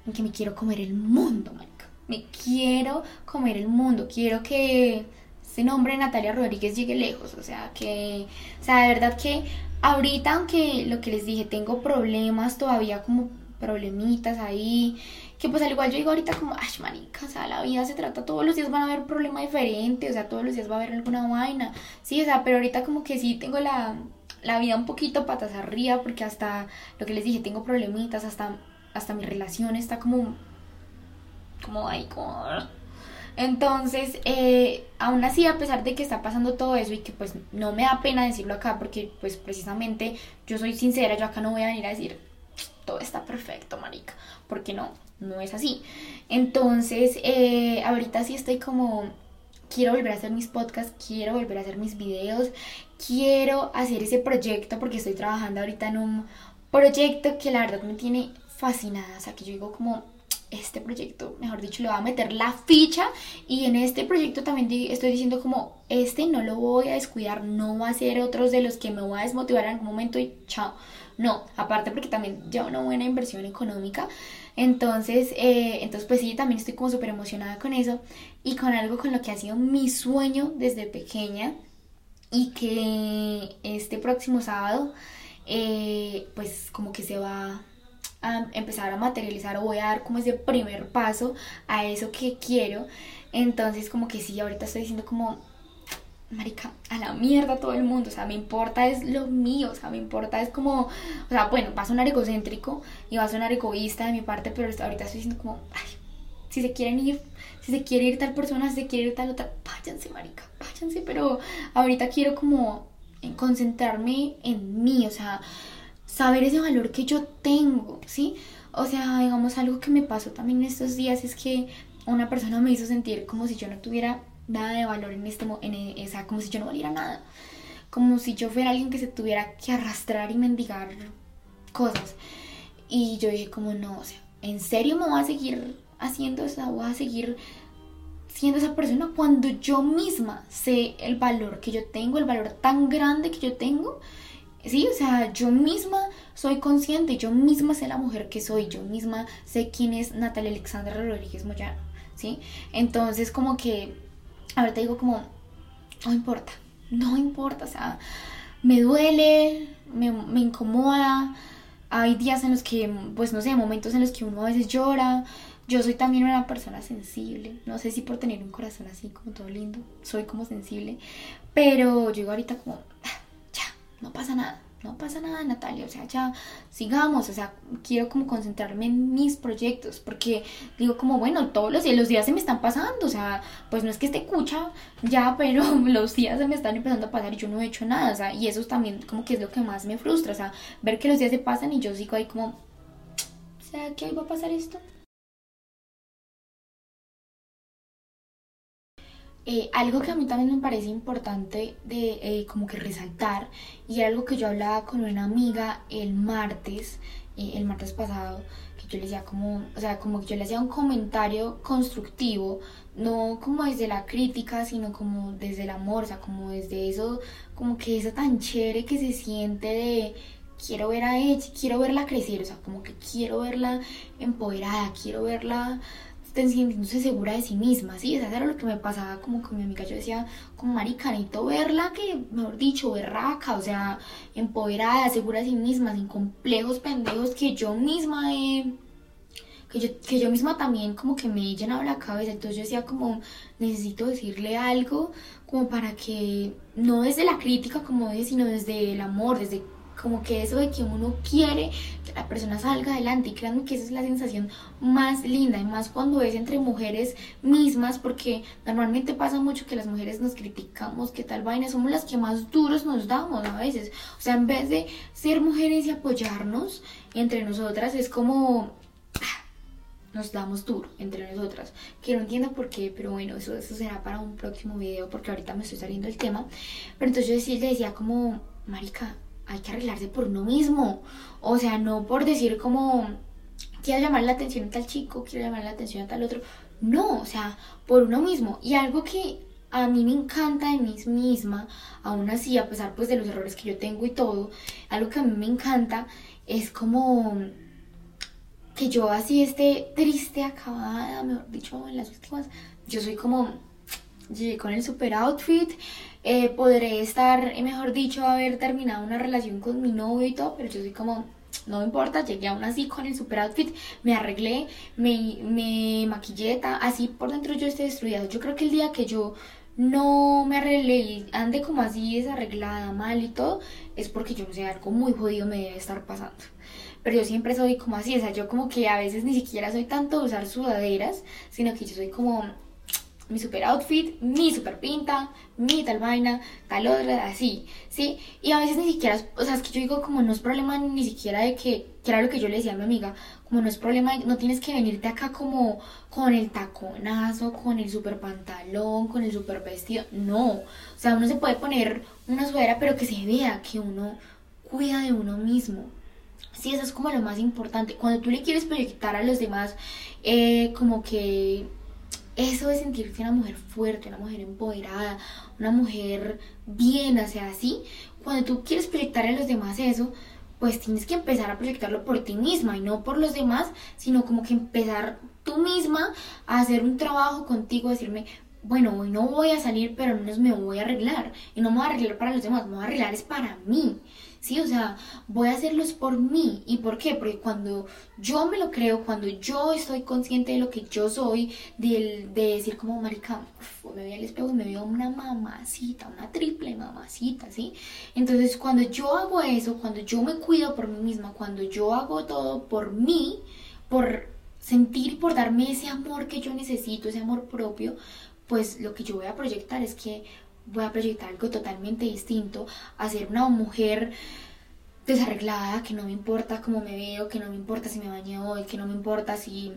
en que me quiero comer el mundo, man me quiero comer el mundo, quiero que ese nombre Natalia Rodríguez llegue lejos, o sea, que, o sea, de verdad que ahorita, aunque lo que les dije, tengo problemas todavía como problemitas ahí, que pues al igual yo digo ahorita como, ay, marica, o sea, la vida se trata, todos los días van a haber problema diferente, o sea, todos los días va a haber alguna vaina, sí, o sea, pero ahorita como que sí tengo la, la vida un poquito patas arriba, porque hasta lo que les dije, tengo problemitas, hasta, hasta mi relación está como como ahí, como... Entonces, eh, aún así, a pesar de que está pasando todo eso y que pues no me da pena decirlo acá, porque pues precisamente yo soy sincera, yo acá no voy a venir a decir, todo está perfecto, marica, porque no, no es así. Entonces, eh, ahorita sí estoy como, quiero volver a hacer mis podcasts, quiero volver a hacer mis videos, quiero hacer ese proyecto, porque estoy trabajando ahorita en un proyecto que la verdad me tiene fascinada, o sea, que yo digo como este proyecto, mejor dicho, le voy a meter la ficha y en este proyecto también estoy diciendo como este no lo voy a descuidar, no va a ser otros de los que me voy a desmotivar en algún momento y chao. No, aparte porque también lleva una buena inversión económica. Entonces, eh, entonces pues sí, también estoy como súper emocionada con eso y con algo con lo que ha sido mi sueño desde pequeña y que este próximo sábado eh, pues como que se va a empezar a materializar o voy a dar como ese primer paso a eso que quiero. Entonces como que sí, ahorita estoy diciendo como, marica, a la mierda todo el mundo, o sea, me importa es lo mío, o sea, me importa es como, o sea, bueno, va a sonar egocéntrico y va a sonar egoísta de mi parte, pero ahorita estoy diciendo como, ay, si se quieren ir, si se quiere ir tal persona, si se quiere ir tal otra, váyanse, marica, váyanse, pero ahorita quiero como concentrarme en mí, o sea, saber ese valor que yo tengo, ¿sí? O sea, digamos, algo que me pasó también estos días es que una persona me hizo sentir como si yo no tuviera nada de valor en este en esa, como si yo no valiera nada. Como si yo fuera alguien que se tuviera que arrastrar y mendigar cosas. Y yo dije como no, o sea, ¿en serio me voy a seguir haciendo eso? ¿Voy a seguir siendo esa persona cuando yo misma sé el valor que yo tengo, el valor tan grande que yo tengo? Sí, o sea, yo misma soy consciente, yo misma sé la mujer que soy, yo misma sé quién es Natalia Alexandra Rodríguez Moyano, ¿sí? Entonces como que ahorita digo como, no importa, no importa, o sea, me duele, me, me incomoda, hay días en los que, pues no sé, momentos en los que uno a veces llora. Yo soy también una persona sensible. No sé si por tener un corazón así como todo lindo, soy como sensible. Pero yo digo ahorita como, no pasa nada no pasa nada, Natalia, o sea, ya sigamos, o sea, quiero como concentrarme en mis proyectos, porque digo como, bueno, todos los días, los días se me están pasando, o sea, pues no es que esté cucha ya, pero los días se me están empezando a pasar y yo no he hecho nada, o sea, y eso también como que es lo que más me frustra, o sea, ver que los días se pasan y yo sigo ahí como, o sea, ¿qué va a pasar esto? Eh, algo que a mí también me parece importante de eh, como que resaltar y algo que yo hablaba con una amiga el martes, eh, el martes pasado, que yo le decía como, o sea, como que yo le hacía un comentario constructivo, no como desde la crítica, sino como desde el amor, o sea, como desde eso, como que eso tan chévere que se siente de quiero ver a ella, quiero verla crecer, o sea, como que quiero verla empoderada, quiero verla sintiéndose segura de sí misma, ¿sí? Eso era lo que me pasaba como con mi amiga, yo decía, como maricanito, verla que, mejor dicho, berraca, o sea, empoderada, segura de sí misma, sin complejos pendejos que yo misma he... Que yo, que yo misma también como que me he llenado la cabeza, entonces yo decía como necesito decirle algo como para que no desde la crítica como dije, sino desde el amor, desde como que eso de que uno quiere que la persona salga adelante y créanme que esa es la sensación más linda y más cuando es entre mujeres mismas porque normalmente pasa mucho que las mujeres nos criticamos que tal vaina somos las que más duros nos damos a veces o sea en vez de ser mujeres y apoyarnos entre nosotras es como ah, nos damos duro entre nosotras. Que no entiendo por qué, pero bueno, eso, eso será para un próximo video porque ahorita me estoy saliendo el tema. Pero entonces yo sí le decía como, Marica, hay que arreglarse por uno mismo. O sea, no por decir como, quiero llamar la atención a tal chico, quiero llamar la atención a tal otro. No, o sea, por uno mismo. Y algo que a mí me encanta de mí misma, aún así, a pesar pues de los errores que yo tengo y todo, algo que a mí me encanta es como que yo así esté triste, acabada, mejor dicho, en las últimas, yo soy como, llegué con el super outfit, eh, podré estar, eh, mejor dicho, haber terminado una relación con mi novio y todo, pero yo soy como, no me importa, llegué aún así con el super outfit, me arreglé, me, me maquillé, así por dentro yo estoy destruida. Yo creo que el día que yo no me arreglé y ande como así desarreglada, mal y todo, es porque yo no sé, algo muy jodido me debe estar pasando. Pero yo siempre soy como así, o sea, yo como que a veces ni siquiera soy tanto usar sudaderas, sino que yo soy como mi super outfit, mi super pinta, mi tal vaina, tal otra, así, ¿sí? Y a veces ni siquiera, o sea, es que yo digo como no es problema ni siquiera de que, que era lo que yo le decía a mi amiga, como no es problema, no tienes que venirte acá como con el taconazo, con el super pantalón, con el super vestido, no, o sea, uno se puede poner una sudadera, pero que se vea que uno cuida de uno mismo, Sí, eso es como lo más importante. Cuando tú le quieres proyectar a los demás, eh, como que eso de sentirse una mujer fuerte, una mujer empoderada, una mujer bien, o sea, así, cuando tú quieres proyectar a los demás eso, pues tienes que empezar a proyectarlo por ti misma y no por los demás, sino como que empezar tú misma a hacer un trabajo contigo, decirme, bueno, hoy no voy a salir, pero al menos me voy a arreglar. Y no me voy a arreglar para los demás, me voy a arreglar es para mí. ¿Sí? O sea, voy a hacerlos por mí. ¿Y por qué? Porque cuando yo me lo creo, cuando yo estoy consciente de lo que yo soy, de, de decir como, marica, me veo al espejo y me veo una mamacita, una triple mamacita, ¿sí? Entonces, cuando yo hago eso, cuando yo me cuido por mí misma, cuando yo hago todo por mí, por sentir, por darme ese amor que yo necesito, ese amor propio, pues lo que yo voy a proyectar es que voy a proyectar algo totalmente distinto, a ser una mujer desarreglada, que no me importa cómo me veo, que no me importa si me bañé hoy, que no me importa si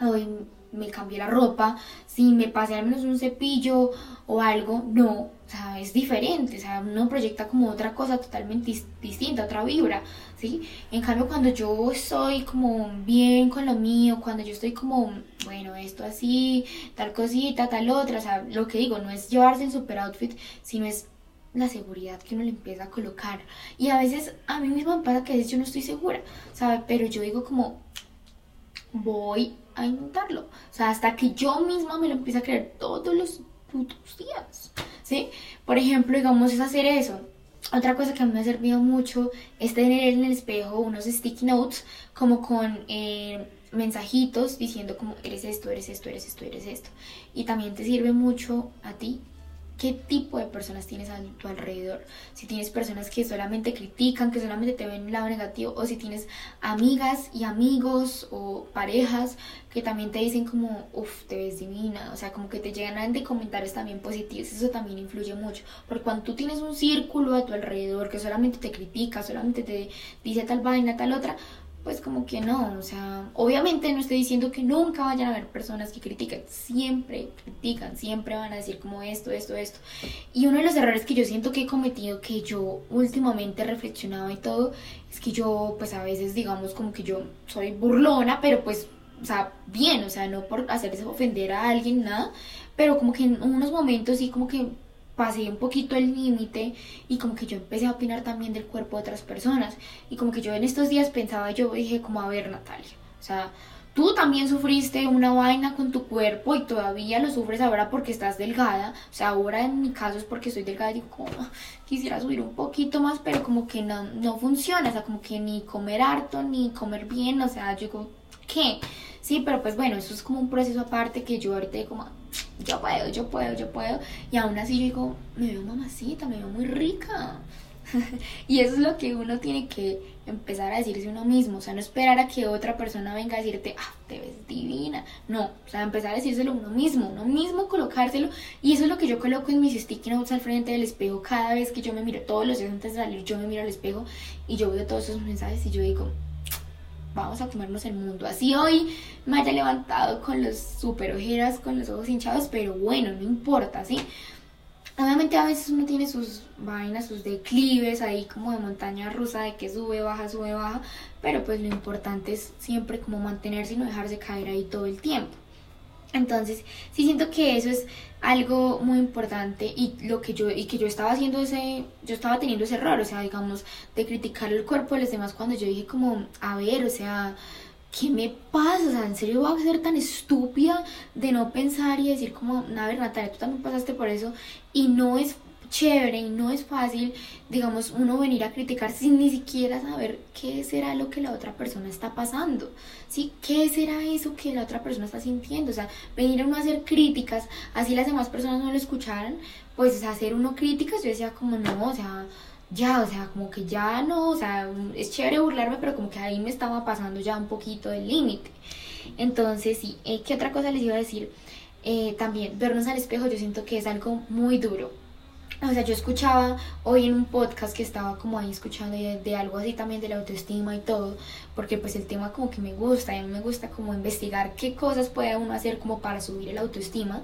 hoy me cambié la ropa, si me pasé al menos un cepillo o algo, no, o sea, es diferente, o sea, uno proyecta como otra cosa totalmente distinta, otra vibra, ¿sí? En cambio, cuando yo estoy como bien con lo mío, cuando yo estoy como, bueno, esto así, tal cosita, tal otra, o sea, lo que digo, no es llevarse el super outfit, sino es la seguridad que uno le empieza a colocar. Y a veces a mí misma me pasa que a veces yo no estoy segura, ¿sabes? Pero yo digo como, voy a intentarlo. O sea, hasta que yo misma me lo empiece a creer todos los putos días, ¿sí? Por ejemplo, digamos, es hacer eso. Otra cosa que a mí me ha servido mucho es tener en el espejo unos sticky notes como con eh, mensajitos diciendo como eres esto, eres esto, eres esto, eres esto. Y también te sirve mucho a ti qué tipo de personas tienes a tu alrededor. Si tienes personas que solamente critican, que solamente te ven un lado negativo, o si tienes amigas y amigos o parejas que también te dicen como, uff, te ves divina, o sea, como que te llegan de comentarios también positivos, eso también influye mucho. Porque cuando tú tienes un círculo a tu alrededor que solamente te critica, solamente te dice tal vaina, tal otra, pues como que no, o sea, obviamente no estoy diciendo que nunca vayan a haber personas que critiquen, siempre critican, siempre van a decir como esto, esto, esto. Y uno de los errores que yo siento que he cometido, que yo últimamente he reflexionado y todo, es que yo pues a veces digamos como que yo soy burlona, pero pues, o sea, bien, o sea, no por hacerles ofender a alguien, nada, pero como que en unos momentos sí como que pasé un poquito el límite y como que yo empecé a opinar también del cuerpo de otras personas. Y como que yo en estos días pensaba yo dije como a ver Natalia o sea tú también sufriste una vaina con tu cuerpo y todavía lo sufres ahora porque estás delgada. O sea ahora en mi caso es porque soy delgada y como ah, quisiera subir un poquito más pero como que no, no funciona. O sea como que ni comer harto ni comer bien. O sea yo digo ¿qué? Sí pero pues bueno eso es como un proceso aparte que yo ahorita como yo puedo, yo puedo, yo puedo. Y aún así yo digo, me veo mamacita, me veo muy rica. y eso es lo que uno tiene que empezar a decirse uno mismo. O sea, no esperar a que otra persona venga a decirte, ah, te ves divina. No, o sea, empezar a decírselo uno mismo, uno mismo colocárselo. Y eso es lo que yo coloco en mis sticky notes al frente del espejo cada vez que yo me miro, todos los días antes de salir, yo me miro al espejo y yo veo todos esos mensajes y yo digo, vamos a comernos el mundo. Así hoy me haya levantado con los super ojeras, con los ojos hinchados, pero bueno, no importa, ¿sí? Obviamente a veces uno tiene sus vainas, sus declives ahí como de montaña rusa, de que sube, baja, sube, baja, pero pues lo importante es siempre como mantenerse y no dejarse caer ahí todo el tiempo. Entonces, sí siento que eso es algo muy importante y lo que yo y que yo estaba haciendo ese yo estaba teniendo ese error, o sea, digamos, de criticar el cuerpo de los demás cuando yo dije como, a ver, o sea, ¿qué me pasa? O sea, ¿en serio voy a ser tan estúpida de no pensar y decir como, a ver, Natalia, tú también pasaste por eso y no es chévere y no es fácil, digamos, uno venir a criticar sin ni siquiera saber qué será lo que la otra persona está pasando, ¿sí? ¿Qué será eso que la otra persona está sintiendo? O sea, venir a uno a hacer críticas, así las demás personas no lo escucharan, pues hacer uno críticas, yo decía como, no, o sea, ya, o sea, como que ya no, o sea, es chévere burlarme, pero como que ahí me estaba pasando ya un poquito del límite. Entonces, sí, eh, ¿qué otra cosa les iba a decir? Eh, también, vernos al espejo, yo siento que es algo muy duro o sea, yo escuchaba hoy en un podcast que estaba como ahí escuchando de, algo así también de la autoestima y todo, porque pues el tema como que me gusta, y a mí me gusta como investigar qué cosas puede uno hacer como para subir el autoestima.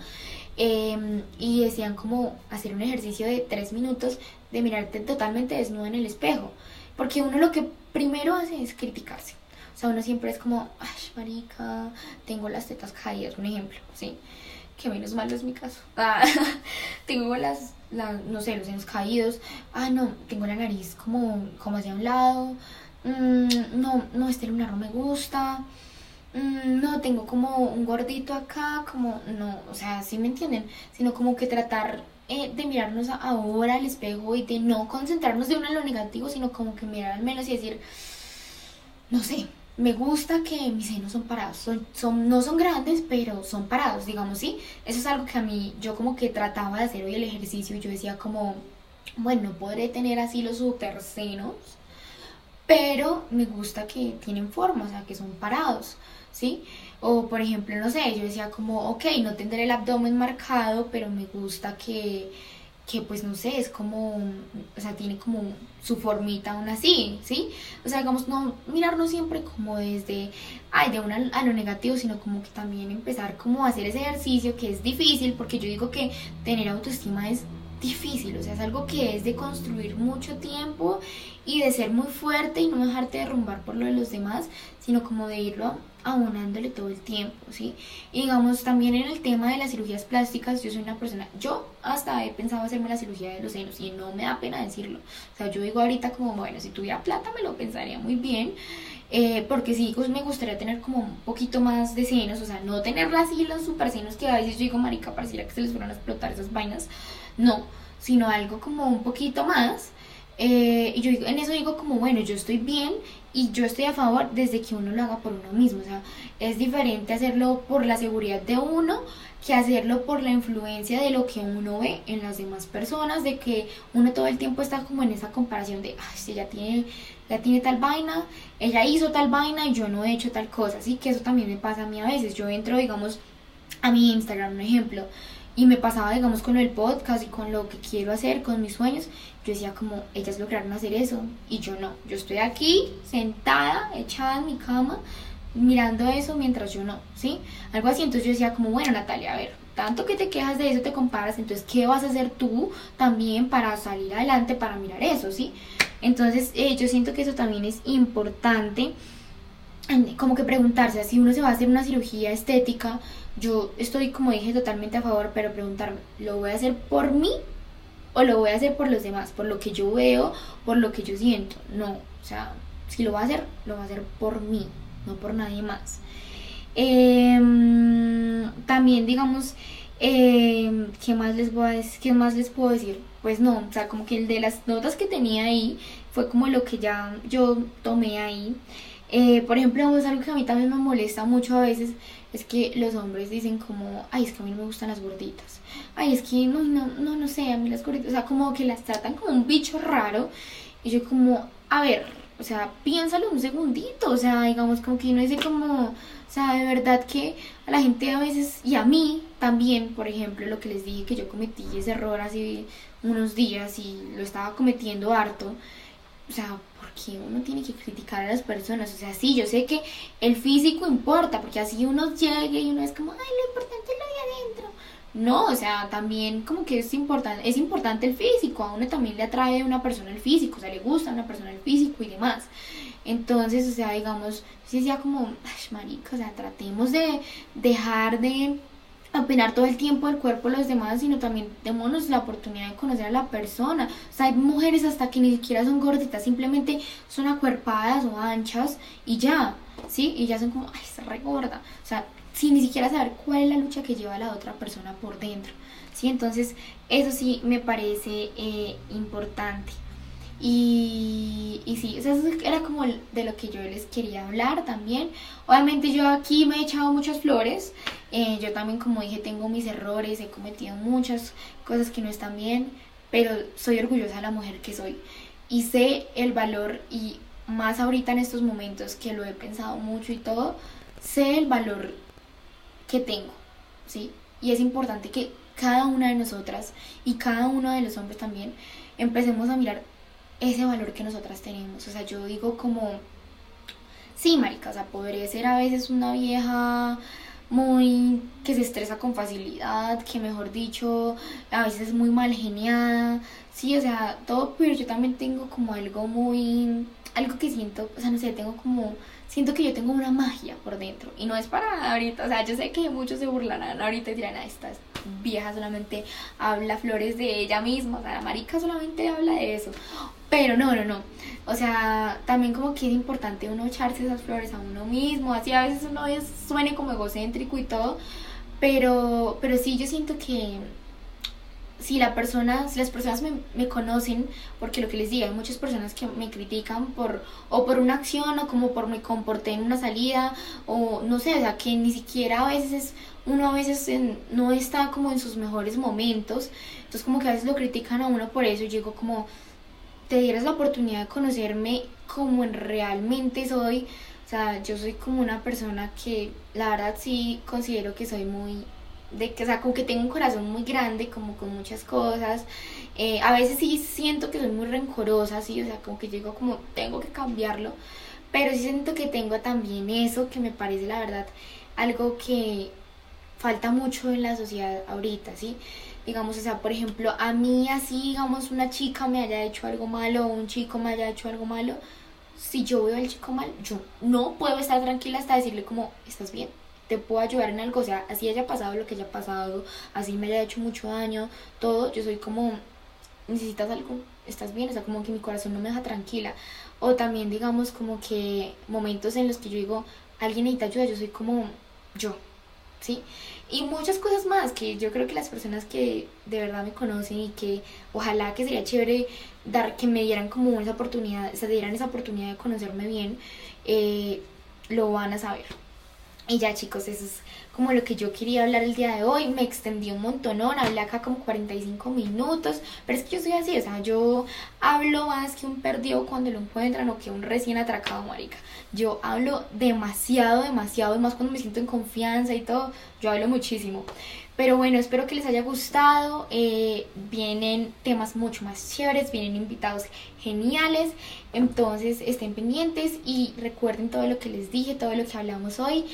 Em, y decían como hacer un ejercicio de tres minutos de mirarte totalmente desnudo en el espejo, porque uno lo que primero hace es criticarse. O sea, uno siempre es como, ay, marica, tengo las tetas caídas, un ejemplo, ¿sí? Que menos malo es mi caso. Ah, tengo las no sé, los senos caídos, ah, no, tengo la nariz como, como hacia un lado, mm, no, no, este lunar no me gusta, mm, no, tengo como un gordito acá, como, no, o sea, ¿sí me entienden? Sino como que tratar eh, de mirarnos ahora al espejo y de no concentrarnos de uno en lo negativo, sino como que mirar al menos y decir, no sé, me gusta que mis senos son parados, son, son, no son grandes, pero son parados, digamos, ¿sí? Eso es algo que a mí, yo como que trataba de hacer hoy el ejercicio yo decía como, bueno, podré tener así los super senos, pero me gusta que tienen forma, o sea, que son parados, ¿sí? O por ejemplo, no sé, yo decía como, ok, no tendré el abdomen marcado, pero me gusta que que pues no sé, es como, o sea, tiene como su formita aún así, ¿sí? O sea, digamos, no mirarnos siempre como desde, ay, de una a lo negativo, sino como que también empezar como a hacer ese ejercicio que es difícil, porque yo digo que tener autoestima es difícil, o sea, es algo que es de construir mucho tiempo y de ser muy fuerte y no dejarte derrumbar por lo de los demás, sino como de irlo abonándole todo el tiempo, ¿sí? Y digamos, también en el tema de las cirugías plásticas, yo soy una persona, yo hasta he pensado hacerme la cirugía de los senos y no me da pena decirlo. O sea, yo digo ahorita como, bueno, si tuviera plata me lo pensaría muy bien, eh, porque sí, pues me gustaría tener como un poquito más de senos, o sea, no tener así los super senos que a veces yo digo, marica, pareciera que se les fueron a explotar esas vainas, no, sino algo como un poquito más. Eh, y yo en eso digo como, bueno, yo estoy bien y yo estoy a favor desde que uno lo haga por uno mismo. O sea, es diferente hacerlo por la seguridad de uno que hacerlo por la influencia de lo que uno ve en las demás personas, de que uno todo el tiempo está como en esa comparación de, ay, si ella tiene, ya tiene tal vaina, ella hizo tal vaina y yo no he hecho tal cosa. Así que eso también me pasa a mí a veces. Yo entro, digamos, a mi Instagram, un ejemplo, y me pasaba, digamos, con el podcast y con lo que quiero hacer, con mis sueños. Yo decía como, ellas lograron hacer eso y yo no. Yo estoy aquí sentada, echada en mi cama, mirando eso mientras yo no, ¿sí? Algo así. Entonces yo decía como, bueno, Natalia, a ver, tanto que te quejas de eso, te comparas, entonces, ¿qué vas a hacer tú también para salir adelante, para mirar eso, ¿sí? Entonces, eh, yo siento que eso también es importante, como que preguntarse, si uno se va a hacer una cirugía estética, yo estoy, como dije, totalmente a favor, pero preguntarme, ¿lo voy a hacer por mí o lo voy a hacer por los demás? Por lo que yo veo, por lo que yo siento. No, o sea, si lo voy a hacer, lo voy a hacer por mí, no por nadie más. Em, también, digamos, eh, ¿qué, más les voy a? ¿qué más les puedo decir? Pues no, o sea, como que el de las notas que tenía ahí fue como lo que ya yo tomé ahí. Eh, por ejemplo, es algo que a mí también me molesta mucho a veces, es que los hombres dicen como, ay, es que a mí no me gustan las gorditas. Ay, es que no, no, no, no sé, a mí las gorditas, o sea, como que las tratan como un bicho raro. Y yo como, a ver, o sea, piénsalo un segundito, o sea, digamos como que uno dice como, o sea, de verdad que a la gente a veces, y a mí también, por ejemplo, lo que les dije que yo cometí ese error hace unos días y lo estaba cometiendo harto, o sea, porque uno tiene que criticar a las personas. O sea, sí, yo sé que el físico importa, porque así uno llegue y uno es como, ay, lo importante es lo de adentro. No, o sea, también como que es importante, es importante el físico, a uno también le atrae a una persona el físico, o sea, le gusta a una persona el físico y demás. Entonces, o sea, digamos, sí decía como, ay, marica, o sea, tratemos de dejar de apenar todo el tiempo el cuerpo de los demás, sino también démonos la oportunidad de conocer a la persona. O sea, hay mujeres hasta que ni siquiera son gorditas, simplemente son acuerpadas o anchas y ya, ¿sí? Y ya son como, ay, está re gorda. O sea, sin ni siquiera saber cuál es la lucha que lleva la otra persona por dentro, ¿sí? Entonces, eso sí me parece eh, importante. Y, y sí, eso era como de lo que yo les quería hablar también. Obviamente yo aquí me he echado muchas flores. Eh, yo también, como dije, tengo mis errores, he cometido muchas cosas que no están bien, pero soy orgullosa de la mujer que soy. Y sé el valor, y más ahorita en estos momentos que lo he pensado mucho y todo, sé el valor que tengo, ¿sí? Y es importante que cada una de nosotras y cada uno de los hombres también empecemos a mirar ese valor que nosotras tenemos. O sea, yo digo como, sí, marica, o sea, podría ser a veces una vieja muy que se estresa con facilidad, que mejor dicho, a veces es muy mal geniada. Sí, o sea, todo, pero yo también tengo como algo muy, algo que siento, o sea, no sé, tengo como siento que yo tengo una magia por dentro. Y no es para ahorita, o sea, yo sé que muchos se burlarán ahorita y dirán, ah, estas vieja solamente habla flores de ella misma, o sea, la marica solamente habla de eso. Pero no, no, no. O sea, también como que es importante uno echarse esas flores a uno mismo, así a veces uno es, suene como egocéntrico y todo, pero, pero sí yo siento que si la persona, si las personas me, me, conocen, porque lo que les digo, hay muchas personas que me critican por, o por una acción, o como por me comporté en una salida, o no sé, o sea, que ni siquiera a veces, uno a veces no está como en sus mejores momentos, entonces como que a veces lo critican a uno por eso, y como, te dieras la oportunidad de conocerme como en realmente soy, o sea, yo soy como una persona que la verdad sí considero que soy muy de que, o sea, como que tengo un corazón muy grande, como con muchas cosas. Eh, a veces sí siento que soy muy rencorosa, sí, o sea, como que llego como, tengo que cambiarlo. Pero sí siento que tengo también eso que me parece, la verdad, algo que falta mucho en la sociedad ahorita, ¿sí? Digamos, o sea, por ejemplo, a mí así, digamos, una chica me haya hecho algo malo o un chico me haya hecho algo malo, si yo veo al chico mal, yo no puedo estar tranquila hasta decirle como, ¿estás bien? Te puedo ayudar en algo, o sea, así haya pasado lo que haya pasado, así me haya hecho mucho daño, todo, yo soy como, necesitas algo, estás bien, o sea, como que mi corazón no me deja tranquila. O también, digamos, como que momentos en los que yo digo, alguien necesita ayuda, yo soy como yo, ¿sí? Y muchas cosas más que yo creo que las personas que de verdad me conocen y que ojalá que sería chévere dar, que me dieran como esa oportunidad, se dieran esa oportunidad de conocerme bien, eh, lo van a saber. Y ya chicos, eso es como lo que yo quería hablar el día de hoy. Me extendí un montón, hablé acá como 45 minutos, pero es que yo soy así, o sea, yo hablo más que un perdido cuando lo encuentran o que un recién atracado, marica. Yo hablo demasiado, demasiado, más cuando me siento en confianza y todo, yo hablo muchísimo. Pero bueno, espero que les haya gustado. Eh, vienen temas mucho más chéveres, vienen invitados geniales. Entonces estén pendientes y recuerden todo lo que les dije, todo lo que hablamos hoy.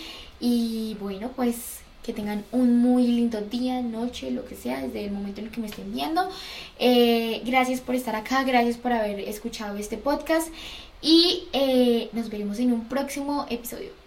Y bueno, pues que tengan un muy lindo día, noche, lo que sea, desde el momento en el que me estén viendo. Eh, gracias por estar acá, gracias por haber escuchado este podcast y eh, nos veremos en un próximo episodio.